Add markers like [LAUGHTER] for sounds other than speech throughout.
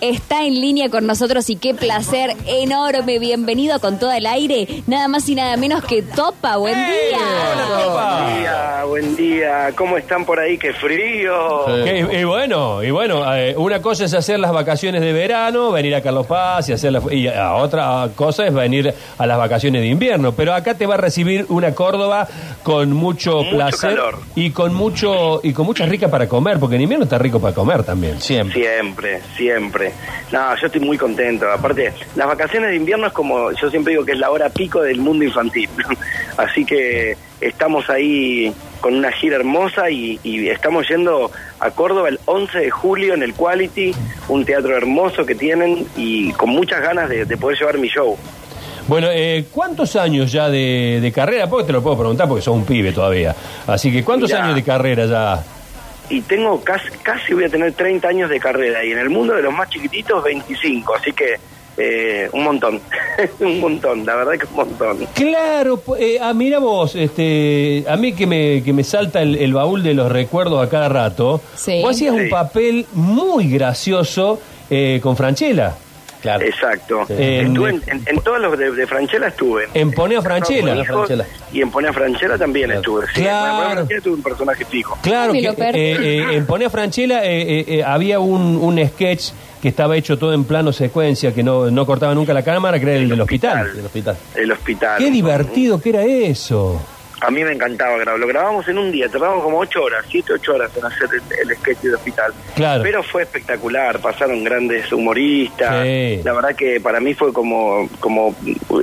está en línea con nosotros y qué placer enorme. Bienvenido con todo el aire. Nada más y nada menos que Topa. Buen día. Buen día, buen día. ¿Cómo están por ahí? ¡Qué frío! Y bueno, y bueno, eh, una cosa es hacer las vacaciones de verano, venir a Carlos Paz y hacer la- y a otra cosa es venir a las vacaciones de invierno. Pero acá te va a recibir una Córdoba con mucho, Mucho placer calor. y con mucho y con mucha rica para comer, porque en invierno está rico para comer también. Siempre. Siempre, siempre. No, yo estoy muy contento. Aparte, las vacaciones de invierno es como, yo siempre digo que es la hora pico del mundo infantil. [LAUGHS] Así que estamos ahí con una gira hermosa y, y estamos yendo a Córdoba el 11 de julio en el Quality, un teatro hermoso que tienen y con muchas ganas de, de poder llevar mi show. Bueno, eh, ¿cuántos años ya de, de carrera? Porque te lo puedo preguntar porque sos un pibe todavía. Así que, ¿cuántos Mirá. años de carrera ya? Y tengo casi, casi voy a tener 30 años de carrera y en el mundo de los más chiquititos 25, así que eh, un montón, [LAUGHS] un montón, la verdad que un montón. Claro, eh, ah, mira vos, este, a mí que me, que me salta el, el baúl de los recuerdos a cada rato, Sí. vos hacías un papel muy gracioso eh, con Franchella. Claro. Exacto. En- Estuve en, en- en todos los de, de Franchella estuve. En Pone a Con Franchella. Y en Pone a Franchella también Claro. estuve. Sí, Claro. en Pone a Franchella tuve un personaje fijo. Claro, que eh, eh, en Pone a Franchella eh, eh, eh, había un, un sketch que estaba hecho todo en plano secuencia, que no, no cortaba nunca la cámara, que era el del hospital. Del hospital. El hospital. Qué divertido que era eso. A mí me encantaba grabarlo. Lo grabamos en un día, tardamos como 8 horas, 7, 8 horas en hacer el, el sketch del hospital. Claro. Pero fue espectacular, pasaron grandes humoristas. Sí. La verdad que para mí fue como, como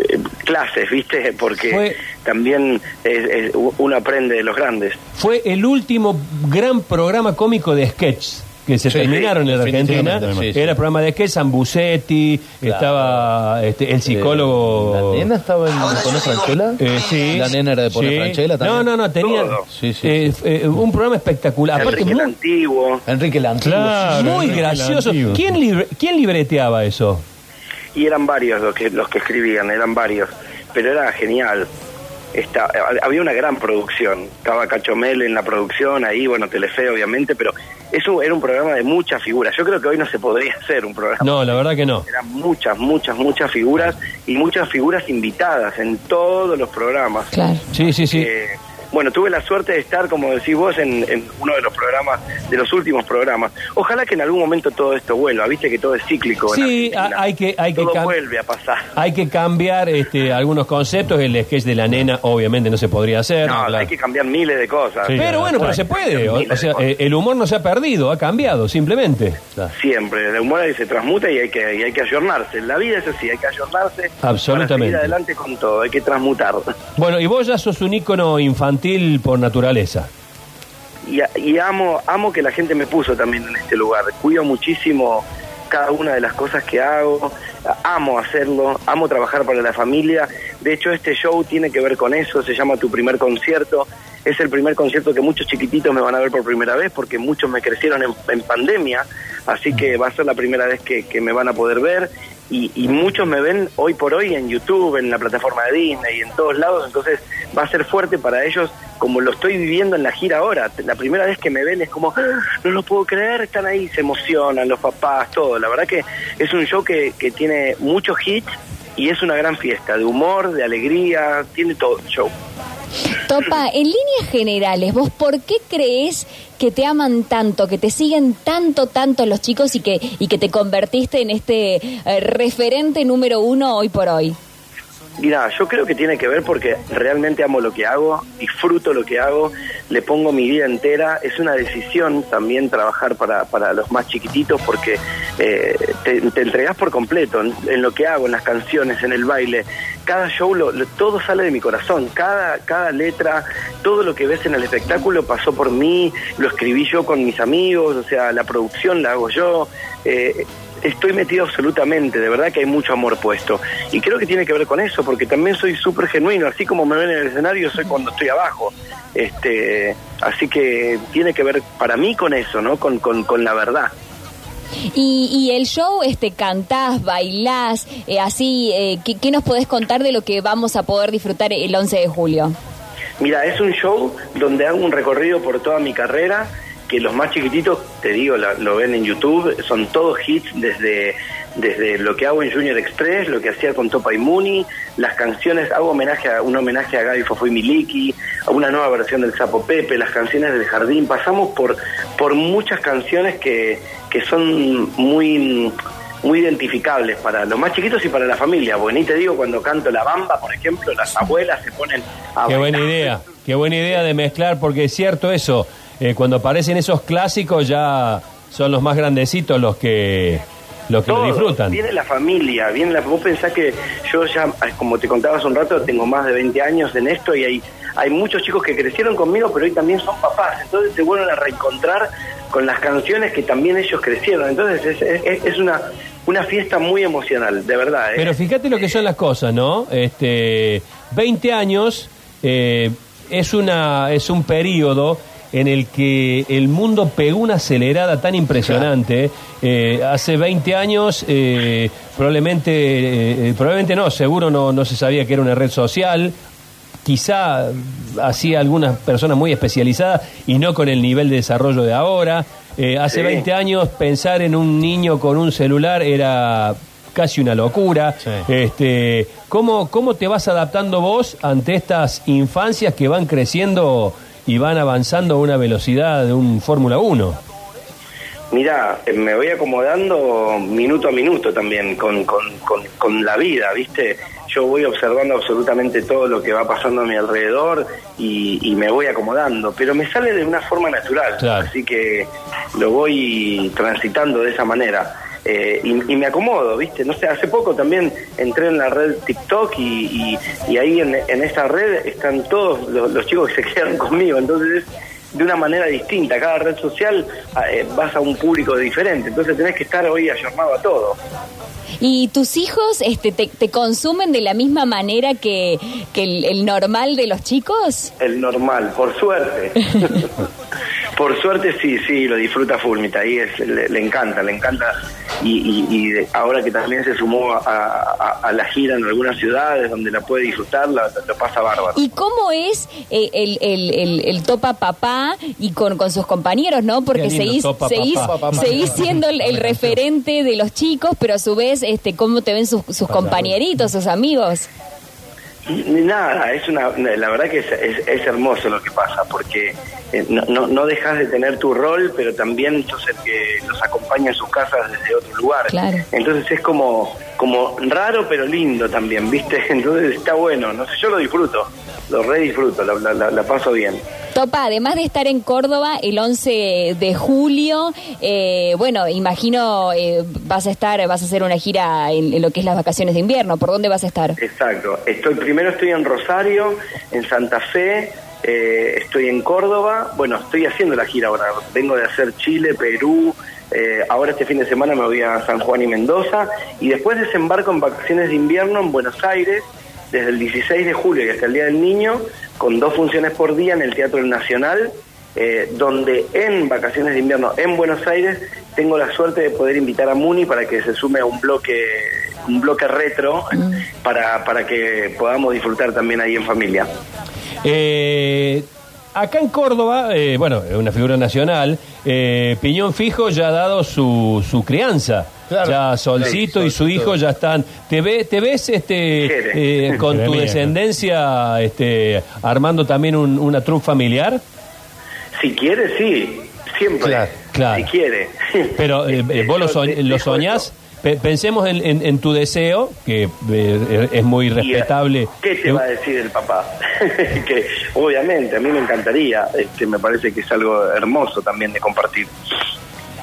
eh, clases, ¿viste? [LAUGHS] Porque Fue- también es- es- uno aprende de los grandes. Fue el último gran programa cómico de sketch que se Sí, terminaron en la Argentina. definitivamente, sí, sí. Era el programa de sketch, Zambucetti, estaba este, el psicólogo. ¿La nena estaba en Pone Franchella? Eh, sí. ¿La nena era de Pone Sí. Franchella también? No, no, no, tenía Todo. Sí, sí. eh, eh, un programa espectacular. Aparte, Enrique el muy, Antiguo. Enrique el Antiguo. muy Enrique gracioso. Antiguo. ¿Quién, libre- ¿Quién libreteaba eso? Y eran varios los que, los que escribían, eran varios. Pero era genial. Esta- había una gran producción. Estaba Cachomel en la producción, ahí, bueno, Telefe obviamente, pero eso era un programa de muchas figuras. Yo creo que hoy no se podría [LAUGHS] hacer un programa. No, la verdad que no. Eran muchas, muchas, muchas figuras y muchas figuras invitadas en todos los programas. Claro. Sí, sí, sí. Eh, bueno, tuve la suerte de estar, como decís vos, en, en uno de los programas, de los últimos programas. Ojalá que en algún momento todo esto vuelva, viste que todo es cíclico. Sí, hay que- hay que Todo vuelve a pasar. Hay que cambiar este, algunos conceptos. El sketch de la nena, obviamente, no se podría hacer. No, Claro. hay que cambiar miles de cosas. Sí. Pero bueno, pero se puede. O, o sea, el humor no se ha perdido, ha cambiado, simplemente. Siempre, el humor ahí se transmuta y hay que y hay que ayornarse. En la vida es así, hay que ayornarse. Absolutamente. Para seguir adelante con todo, hay que transmutar. Bueno, y vos ya sos un ícono infantil por naturaleza. Y, amo, amo que la gente me puso también en este lugar. Cuido muchísimo cada una de las cosas que hago. Amo hacerlo, amo trabajar para la familia. De hecho, este show tiene que ver con eso. Se llama Tu Primer Concierto. Es el primer concierto que muchos chiquititos me van a ver por primera vez porque muchos me crecieron en, pandemia. Así que va a ser la primera vez que me van a poder ver. Y, y muchos me ven hoy por hoy en YouTube, en la plataforma de Disney y en todos lados. Entonces va a ser fuerte para ellos como lo estoy viviendo en la gira ahora. La primera vez que me ven es como, "Ah, no lo puedo creer, están ahí, se emocionan los papás, todo. La verdad que es un show que, que tiene muchos hits y es una gran fiesta de humor, de alegría, tiene todo el show. Topa, en líneas generales, ¿vos por qué crees que te aman tanto, que te siguen tanto, tanto los chicos y que, y que te convertiste en este eh, referente número uno hoy por hoy? Mira, yo creo que tiene que ver porque realmente amo lo que hago, disfruto lo que hago, le pongo mi vida entera. Es una decisión también trabajar para, para los más chiquititos porque eh, te, entregas por completo en, en lo que hago, en las canciones, en el baile. Cada show, lo- lo- todo sale de mi corazón. Cada, cada letra, todo lo que ves en el espectáculo pasó por mí, lo escribí yo con mis amigos, o sea, la producción la hago yo. Eh, estoy metido absolutamente, de verdad que hay mucho amor puesto. Y creo que tiene que ver con eso, porque también soy súper genuino, así como me ven en el escenario, soy cuando estoy abajo. Este, así que tiene que ver para mí con eso, ¿no? Con, con, con la verdad. Y, y el show, este, cantás, bailás, eh, así, eh, ¿qué, qué nos podés contar de lo que vamos a poder disfrutar el 11 de julio? Mira, es un show donde hago un recorrido por toda mi carrera que los más chiquititos, te digo, la- lo ven en YouTube, son todos hits desde, desde lo que hago en Junior Express, lo que hacía con Topa y Muni, las canciones, hago homenaje a, un homenaje a Gaby Fofo y Miliki, a una nueva versión del Sapo Pepe, las canciones del Jardín, pasamos por, por muchas canciones que, que son muy muy identificables para los más chiquitos y para la familia, porque ni te digo cuando canto La Bamba, por ejemplo, las abuelas se ponen a Qué buena idea, qué buena idea de mezclar, porque es cierto eso, eh, cuando aparecen esos clásicos ya son los más grandecitos los que los que lo disfrutan. Viene la familia, viene la, vos pensás que yo ya, como te contaba hace un rato, tengo más de 20 años en esto y hay, hay muchos chicos que crecieron conmigo, pero hoy también son papás, entonces se vuelven a reencontrar con las canciones que también ellos crecieron, entonces es, es- es una, una fiesta muy emocional, de verdad. ¿eh? Pero fíjate lo que son las cosas, ¿no? Este, 20 años eh, es, una, es un periodo en el que el mundo pegó una acelerada tan impresionante. Eh, hace 20 años, eh, probablemente, eh, probablemente no, seguro no, no se sabía que era una red social. Quizá hacía algunas personas muy especializadas y no con el nivel de desarrollo de ahora. Hace Sí. 20 años pensar en un niño con un celular era casi una locura. Sí. Este, ¿cómo, ¿Cómo te vas adaptando vos ante estas infancias que van creciendo y van avanzando a una velocidad de un Fórmula 1? Mira, eh, me voy acomodando minuto a minuto también con, con, con, con la vida, ¿viste? Yo voy observando absolutamente todo lo que va pasando a mi alrededor y, y me voy acomodando, pero me sale de una forma natural, Claro. así que lo voy transitando de esa manera. Eh, y, y me acomodo, ¿viste? No sé, hace poco también entré en la red TikTok y, y, y ahí en, en esa red están todos los, los chicos que se quedan [LAUGHS] conmigo, entonces es de una manera distinta. Cada red social eh, vas a un público diferente, entonces tenés que estar hoy ayornado a todo. ¿Y tus hijos este, te, te consumen de la misma manera que, que el, el normal de los chicos? El normal, por suerte. [LAUGHS] [LAUGHS] por suerte sí, sí, lo disfruta Fulmita, ahí es, le, le encanta, le encanta. Y, y- y ahora que también se sumó a, a- a la gira en algunas ciudades donde la puede disfrutar, la- lo pasa bárbaro. ¿Y cómo es eh, el, el, el, el topa papá y con, con sus compañeros, no? Porque seguís, topa seguís, papá. seguís siendo el, el referente de los chicos, pero a su vez, este, ¿cómo te ven sus, sus compañeritos, sus amigos? Ni Nada, es una, la verdad que es, es- es hermoso lo que pasa, porque eh, no, no, no dejas de tener tu rol, pero también sos el que los acompaña en sus casas desde otro lugar. Claro. Entonces es como, como raro pero lindo también, ¿viste? [LAUGHS] Entonces está bueno, no sé, yo lo disfruto, lo re disfruto, la, la- la- la paso bien. Topa, además de estar en Córdoba el 11 de julio, eh, bueno, imagino eh, vas a estar, vas a hacer una gira en, en lo que es las vacaciones de invierno. ¿Por dónde vas a estar? Exacto. Estoy primero estoy en Rosario, en Santa Fe, eh, estoy en Córdoba. Bueno, estoy haciendo la gira ahora. Vengo de hacer Chile, Perú. eh, ahora este fin de semana me voy a San Juan y Mendoza y después desembarco en vacaciones de invierno en Buenos Aires desde el 16 de julio y hasta el Día del Niño con dos funciones por día en el Teatro Nacional. eh, donde en vacaciones de invierno en Buenos Aires tengo la suerte de poder invitar a Muni para que se sume a un bloque un bloque retro para, para que podamos disfrutar también ahí en familia. Eh, acá en Córdoba, eh, bueno, es una figura nacional, eh, Piñón Fijo ya ha dado su, su crianza. Claro. Ya Solcito Sí, y su hijo ya están. ¿Te, ve, te ves este, eh, [LAUGHS] con tu descendencia este, armando también un- una troupe familiar? Si quiere, sí, siempre. Claro, claro. Si quiere. Pero [LAUGHS] eh, eh, vos lo, de- lo soñás. Pe- Pensemos en, en- en tu deseo, que eh, es muy respetable. ¿Qué te va a decir el papá? [LAUGHS] que obviamente a mí me encantaría, este, me parece que es algo hermoso también de compartir.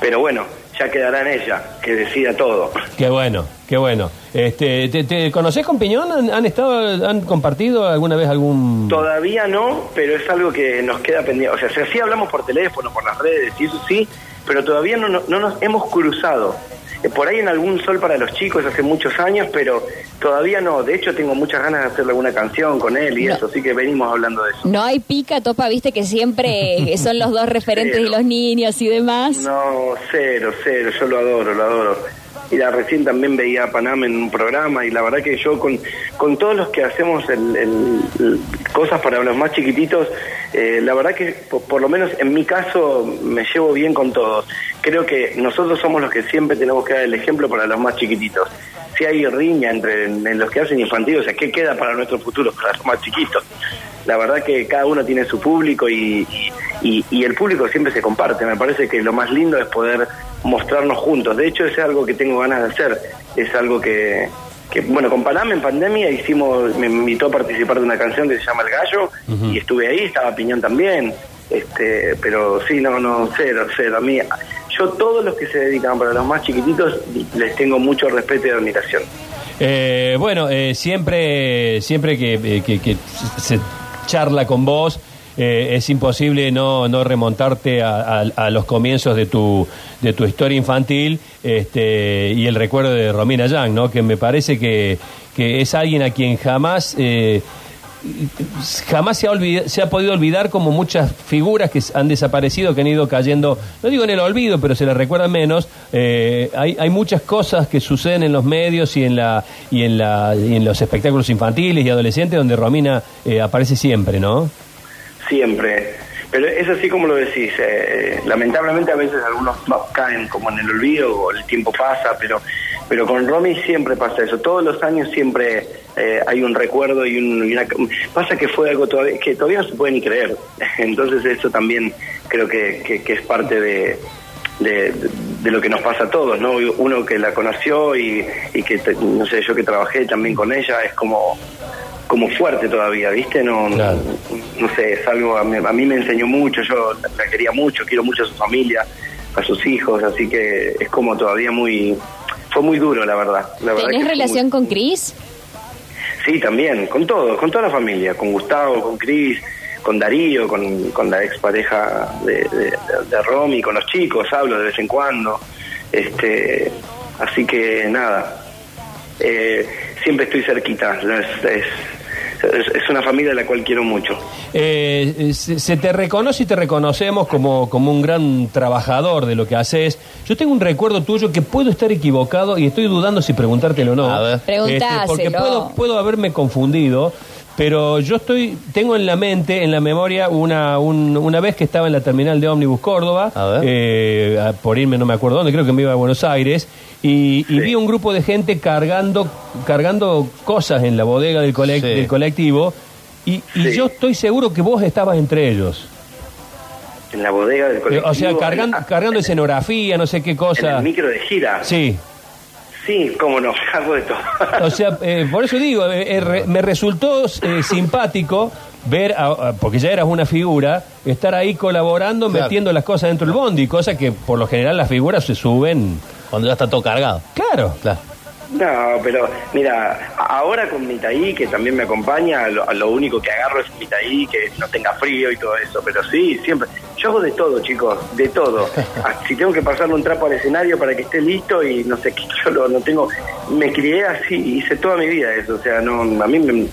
Pero bueno, ya quedará en ella, que decida todo. Qué bueno, qué bueno. Este, ¿te, te conocés con Piñón? ¿Han, han estado, han compartido alguna vez algún...? Todavía no, pero es algo que nos queda pendiente. O sea, si así hablamos por teléfono, por las redes, y eso sí, pero todavía no, no, no nos hemos cruzado. Eh, Por ahí en algún sol para los chicos hace muchos años, pero todavía no. De hecho, tengo muchas ganas de hacerle alguna canción con él y No. eso, así que venimos hablando de eso. No hay pica, Topa, viste que siempre [LAUGHS] son los dos referentes de Cero. los niños y demás. No, cero, cero, yo lo adoro, lo adoro. Mira, recién también veía a Panam en un programa y la verdad que yo con, con todos los que hacemos el, cosas para los más chiquititos, eh, la verdad que por, lo menos en mi caso me llevo bien con todos. Creo que nosotros somos los que siempre tenemos que dar el ejemplo para los más chiquititos. Si hay riña entre en los que hacen infantil, o sea, ¿qué queda para nuestro futuro, para los más chiquitos? La verdad que cada uno tiene su público y, y- y el público siempre se comparte. Me parece que lo más lindo es poder mostrarnos juntos. De hecho, es algo que tengo ganas de hacer. Es algo que, que, bueno, con Panam en pandemia hicimos, me invitó a participar de una canción que se llama El Gallo y estuve ahí, estaba Piñón también. Este, pero sí, no, no, cero, cero. A mí, yo todos los que se dedican para los más chiquititos les tengo mucho respeto y admiración. Eh, bueno, eh, siempre, siempre que, eh, que- que se charla con vos, eh, es imposible no, no remontarte a, a- a los comienzos de tu, de tu historia infantil este, y el recuerdo de Romina Yang, ¿no? que me parece que, que es alguien a quien jamás... eh, jamás se ha, olvida- se ha podido olvidar como muchas figuras que han desaparecido, que han ido cayendo, no digo en el olvido, pero se les recuerda menos. Eh, hay, hay muchas cosas que suceden en los medios y en, la, y en, la, y en los espectáculos infantiles y adolescentes donde Romina eh, aparece siempre, ¿no? Siempre. Pero es así como lo decís. eh, lamentablemente a veces algunos no, caen como en el olvido o el tiempo pasa, pero pero con Romy siempre pasa eso. Todos los años siempre eh, hay un recuerdo y, un, y una... Pasa que fue algo todavía, que todavía no se puede ni creer. [LAUGHS] Entonces eso también creo que, es parte de, de, lo que nos pasa a todos, ¿no? Uno que la conoció y, y que, no sé, yo que trabajé también con ella, es como como fuerte todavía, ¿viste? No, no- Claro. no, sé, es algo, a mí, a mí me enseñó mucho, yo la, quería mucho, quiero mucho a su familia, a sus hijos, así que es como todavía muy, fue muy duro, la verdad. La ¿Tenés relación muy- con Chris? Sí, también, con todo, con toda la familia, con Gustavo, con Cris, con Darío, con, con la expareja de, de, de Romy, con los chicos, hablo de vez en cuando. Este, así que nada, eh, siempre estoy cerquita, es, es, es- es una familia a la cual quiero mucho. Eh, se, se te reconoce y te reconocemos como, como un gran trabajador de lo que haces. Yo tengo un recuerdo tuyo que puedo estar equivocado y estoy dudando si preguntártelo o no. A ver. Preguntáselo. porque puedo, puedo haberme confundido, pero yo estoy tengo en la mente, en la memoria, una, un- una vez que estaba en la terminal de ómnibus Córdoba, A ver. eh, a- por irme no me acuerdo dónde, creo que me iba a Buenos Aires, y, vi un grupo de gente cargando, cargando cosas en la bodega del, colec- Sí. del colectivo, y, y Sí. yo estoy seguro que vos estabas entre ellos. En la bodega del Eh, colectivo. o sea, cargando, en- cargando escenografía, no sé qué En cosa. el micro de gira. Sí. Sí, cómo no, [LAUGHS] hago de todo. O sea, eh, por eso digo, eh, eh, re- me resultó eh, simpático ver, a- a- porque ya eras una figura, estar ahí colaborando, Claro. metiendo las cosas dentro del bondi, cosa que por lo general las figuras se suben. Cuando ya está todo cargado. Claro. Claro. No, pero mira, ahora con Mitaí, que también me acompaña, lo único que agarro es Mitaí, que no tenga frío y todo eso, pero sí, siempre. Yo hago de todo, chicos, de todo. [LAUGHS] Ah, si tengo que pasarle un trapo al escenario para que esté listo y no sé qué, [LAUGHS] yo lo, no tengo. Me crié así, hice toda mi vida eso, o sea, no, a mí me.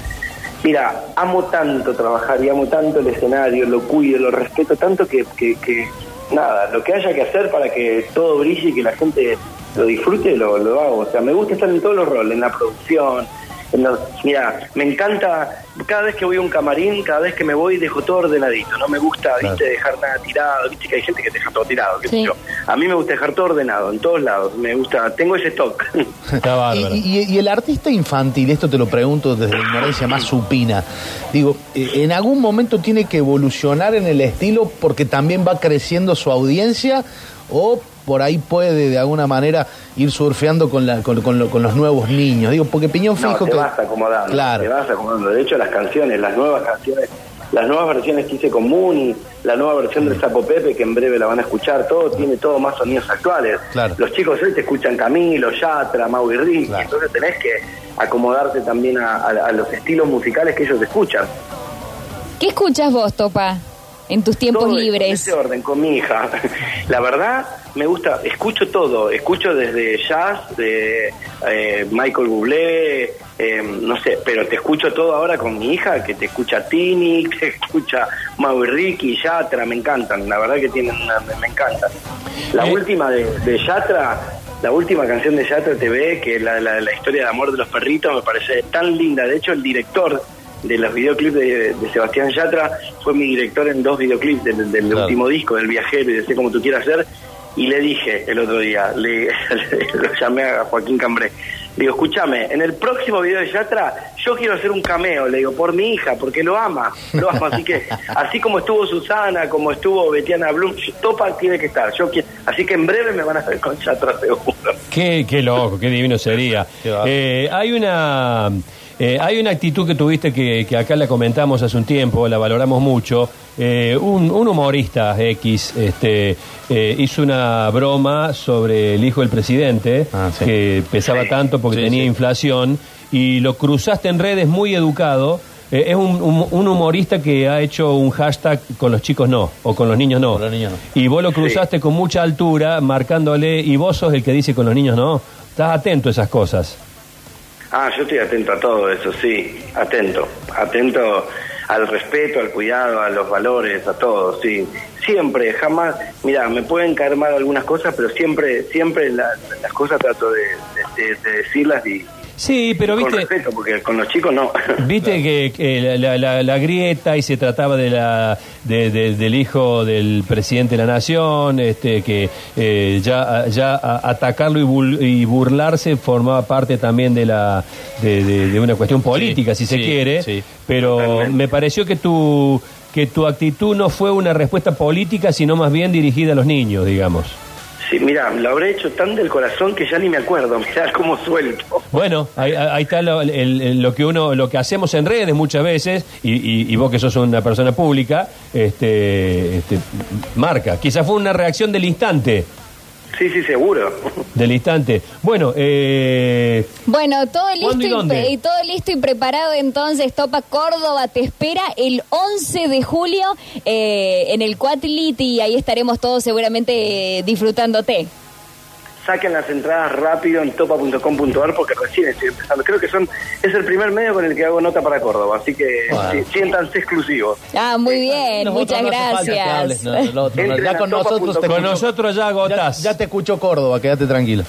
Mira, amo tanto trabajar y amo tanto el escenario, lo cuido, lo respeto tanto que, que, que nada, lo que haya que hacer para que todo brille y que la gente lo disfrute, lo, lo hago. O sea, me gusta estar en todos los roles, en la producción. Los, mira, me encanta, cada vez que voy a un camarín, cada vez que me voy, dejo todo ordenadito. No me gusta, Claro. viste, dejar nada tirado. Viste que hay gente que deja todo tirado, qué sé Sí. yo. A mí me gusta dejar todo ordenado, en todos lados. Me gusta, tengo ese stock. [LAUGHS] Está bárbaro. Y, y- y el artista infantil, esto te lo pregunto desde la ignorancia más supina, digo, eh, ¿en algún momento tiene que evolucionar en el estilo porque también va creciendo su audiencia o por ahí puede de alguna manera ir surfeando con, la, con, con lo- con los nuevos niños? Digo, porque Piñón No, Fijo te que... vas acomodando. Claro. Te vas acomodando. De hecho, las canciones, las nuevas canciones, las nuevas versiones que hice con Mooney, la nueva versión del Sapo Pepe, que en breve la van a escuchar, todo tiene todo más sonidos actuales. Claro. Los chicos hoy te escuchan Camilo, Yatra, Mau y Ricky, Claro. entonces tenés que acomodarte también a, a- a los estilos musicales que ellos escuchan. ¿Qué escuchas vos, Topa, en tus tiempos Todo en libres? ese orden, con mi hija. [LAUGHS] La verdad, me gusta, escucho todo, escucho desde jazz, de eh, Michael Bublé, eh, no sé, pero te escucho todo ahora con mi hija, que te escucha Tini, [LAUGHS] te escucha Mau y Ricky, Yatra, me encantan, la verdad que tienen una, me, me encantan. La Eh. última de, de Yatra, la última canción de Yatra TV, que es la, la, la historia de amor de los perritos, me parece tan linda. De hecho, el director de los videoclips de, de Sebastián Yatra fue mi director en dos videoclips del, del Claro. último disco, del viajero y de Sé como tú quieras ser. Y le dije el otro día, le, [LAUGHS] lo llamé a Joaquín Cambré. Le digo, escúchame, en el próximo video de Yatra, yo quiero hacer un cameo, le digo, por mi hija, porque lo ama, lo ama. Así que, así como estuvo Susana, como estuvo Betiana Blum, Topa tiene que estar. Yo quiero, así que en breve me van a ver con Yatra [LAUGHS] seguro. Qué, qué loco, qué divino sería. Qué. Eh, hay una eh, hay una actitud que tuviste que, que acá la comentamos hace un tiempo, la valoramos mucho. Eh, un, un humorista X este, eh, hizo una broma sobre el hijo del presidente Ah, sí. que pesaba Sí. tanto porque Sí, tenía sí. inflación y lo cruzaste en redes muy educado. Eh, es un, un- un humorista que ha hecho un hashtag con los chicos no o con los niños no. Con los niños no. Y vos lo cruzaste con mucha altura, marcándole, y vos sos el que dice con los niños no. Estás atento a esas cosas. Ah, yo estoy atento a todo eso, sí, atento, atento al respeto, al cuidado, a los valores, a todo, sí. Siempre, jamás, mira, me pueden caer mal algunas cosas, pero siempre, siempre la- las cosas trato de, de- de- de decirlas y Sí, pero con viste, respeto, porque con los chicos no. [LAUGHS] viste que, que la, la- la grieta y se trataba de la de- de- del hijo del presidente de la nación, este que eh, ya ya a- atacarlo y, bul- y burlarse formaba parte también de la de, de- de una cuestión política, si se quiere. sí. Pero Totalmente. me pareció que tu que tu actitud no fue una respuesta política, sino más bien dirigida a los niños, digamos. Sí, mira, lo habré hecho tan del corazón que ya ni me acuerdo, [LAUGHS] mirá cómo suelto. Bueno, ahí, está lo, el- lo que uno, lo que hacemos en redes muchas veces y, y- y vos que sos una persona pública, este, este, marca. Quizás fue una reacción del instante, Sí, sí, seguro. del instante. Bueno, eh, Bueno, todo listo ¿Cuándo y dónde? todo listo y preparado entonces Topa Córdoba te espera el 11 de julio eh, en el Quatlit y ahí estaremos todos seguramente eh, disfrutándote. Saquen las entradas rápido en topa.com.ar porque recién estoy empezando. Creo que son es el primer medio con el que hago nota para Córdoba, así que Bueno. sí, siéntanse exclusivos. Ah, muy bien, Nosotros muchas hables, gracias. no, no. Ya con nosotros te con nosotros ya ya, agotás. ya te escucho Córdoba, quédate tranquilo.